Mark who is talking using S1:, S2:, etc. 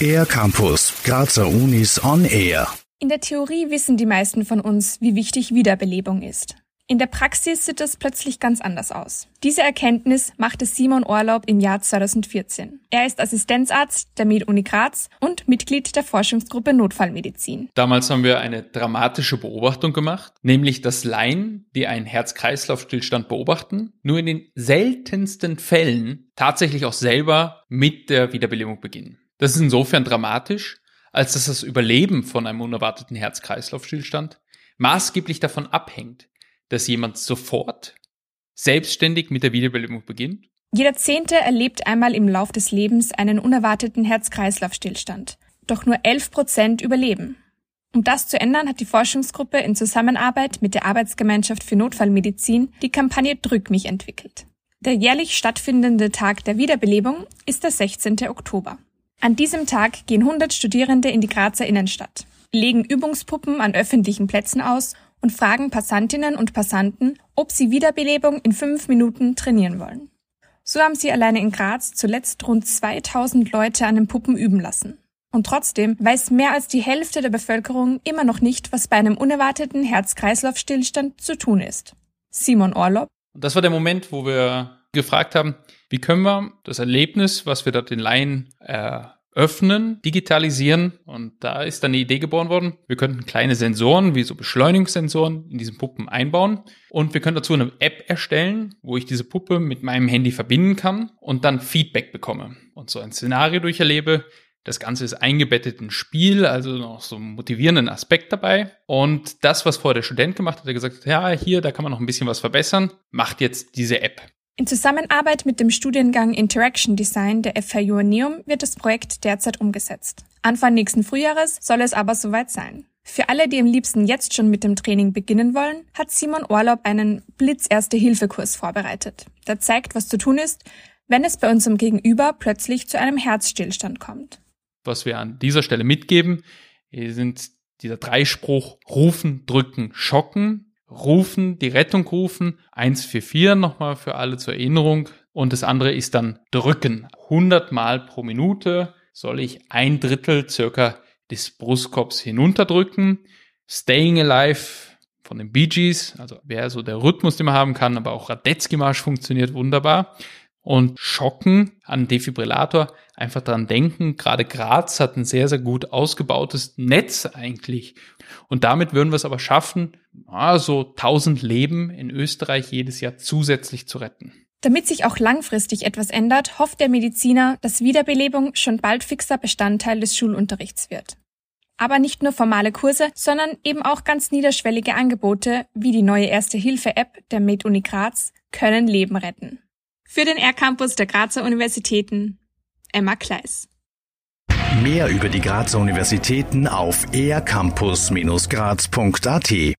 S1: Air Campus, Grazer Unis on Air.
S2: In der Theorie wissen die meisten von uns, wie wichtig Wiederbelebung ist. In der Praxis sieht es plötzlich ganz anders aus. Diese Erkenntnis machte Simon Orlaub im Jahr 2014. Er ist Assistenzarzt der Med-Uni Graz und Mitglied der Forschungsgruppe Notfallmedizin.
S3: Damals haben wir eine dramatische Beobachtung gemacht, nämlich dass Laien, die einen Herz-Kreislauf-Stillstand beobachten, nur in den seltensten Fällen tatsächlich auch selber mit der Wiederbelebung beginnen. Das ist insofern dramatisch, als dass das Überleben von einem unerwarteten Herz-Kreislauf-Stillstand maßgeblich davon abhängt, dass jemand sofort selbstständig mit der Wiederbelebung beginnt?
S2: Jeder Zehnte erlebt einmal im Lauf des Lebens einen unerwarteten Herz-Kreislauf-Stillstand. Doch nur 11 Prozent überleben. Um das zu ändern, hat die Forschungsgruppe in Zusammenarbeit mit der Arbeitsgemeinschaft für Notfallmedizin die Kampagne Drück mich entwickelt. Der jährlich stattfindende Tag der Wiederbelebung ist der 16. Oktober. An diesem Tag gehen 100 Studierende in die Grazer Innenstadt, legen Übungspuppen an öffentlichen Plätzen aus und fragen Passantinnen und Passanten, ob sie Wiederbelebung in fünf Minuten trainieren wollen. So haben sie alleine in Graz zuletzt rund 2000 Leute an den Puppen üben lassen. Und trotzdem weiß mehr als die Hälfte der Bevölkerung immer noch nicht, was bei einem unerwarteten Herz-Kreislauf-Stillstand zu tun ist. Simon Orlob.
S3: Das war der Moment, wo wir gefragt haben, wie können wir das Erlebnis, was wir dort den Laien äh, öffnen, digitalisieren. Und da ist dann eine Idee geboren worden. Wir könnten kleine Sensoren, wie so Beschleunigungssensoren, in diesen Puppen einbauen. Und wir können dazu eine App erstellen, wo ich diese Puppe mit meinem Handy verbinden kann und dann Feedback bekomme. Und so ein Szenario durcherlebe. Das Ganze ist eingebettet in Spiel, also noch so einen motivierenden Aspekt dabei. Und das, was vorher der Student gemacht hat, er gesagt, ja, hier, da kann man noch ein bisschen was verbessern, macht jetzt diese App.
S2: In Zusammenarbeit mit dem Studiengang Interaction Design der FH Joanneum wird das Projekt derzeit umgesetzt. Anfang nächsten Frühjahres soll es aber soweit sein. Für alle, die am liebsten jetzt schon mit dem Training beginnen wollen, hat Simon Orlaub einen Blitz-Erste-Hilfe-Kurs vorbereitet. Der zeigt, was zu tun ist, wenn es bei unserem Gegenüber plötzlich zu einem Herzstillstand kommt.
S3: Was wir an dieser Stelle mitgeben, sind dieser Dreispruch rufen, drücken, schocken rufen, die Rettung rufen. 144 nochmal für alle zur Erinnerung. Und das andere ist dann drücken. 100 Mal pro Minute soll ich ein Drittel circa des Brustkorbs hinunterdrücken. Staying Alive von den Bee Gees, also wäre so der Rhythmus, den man haben kann, aber auch Radetzky Marsch funktioniert wunderbar und Schocken an Defibrillator. Einfach dran denken, gerade Graz hat ein sehr, sehr gut ausgebautes Netz eigentlich. Und damit würden wir es aber schaffen, so 1000 Leben in Österreich jedes Jahr zusätzlich zu retten.
S2: Damit sich auch langfristig etwas ändert, hofft der Mediziner, dass Wiederbelebung schon bald fixer Bestandteil des Schulunterrichts wird. Aber nicht nur formale Kurse, sondern eben auch ganz niederschwellige Angebote wie die neue Erste-Hilfe-App der Med-Uni Graz können Leben retten. Für den R-Campus der Grazer Universitäten Emma Kleis.
S1: Mehr über die Grazer Universitäten auf ercampus-graz.at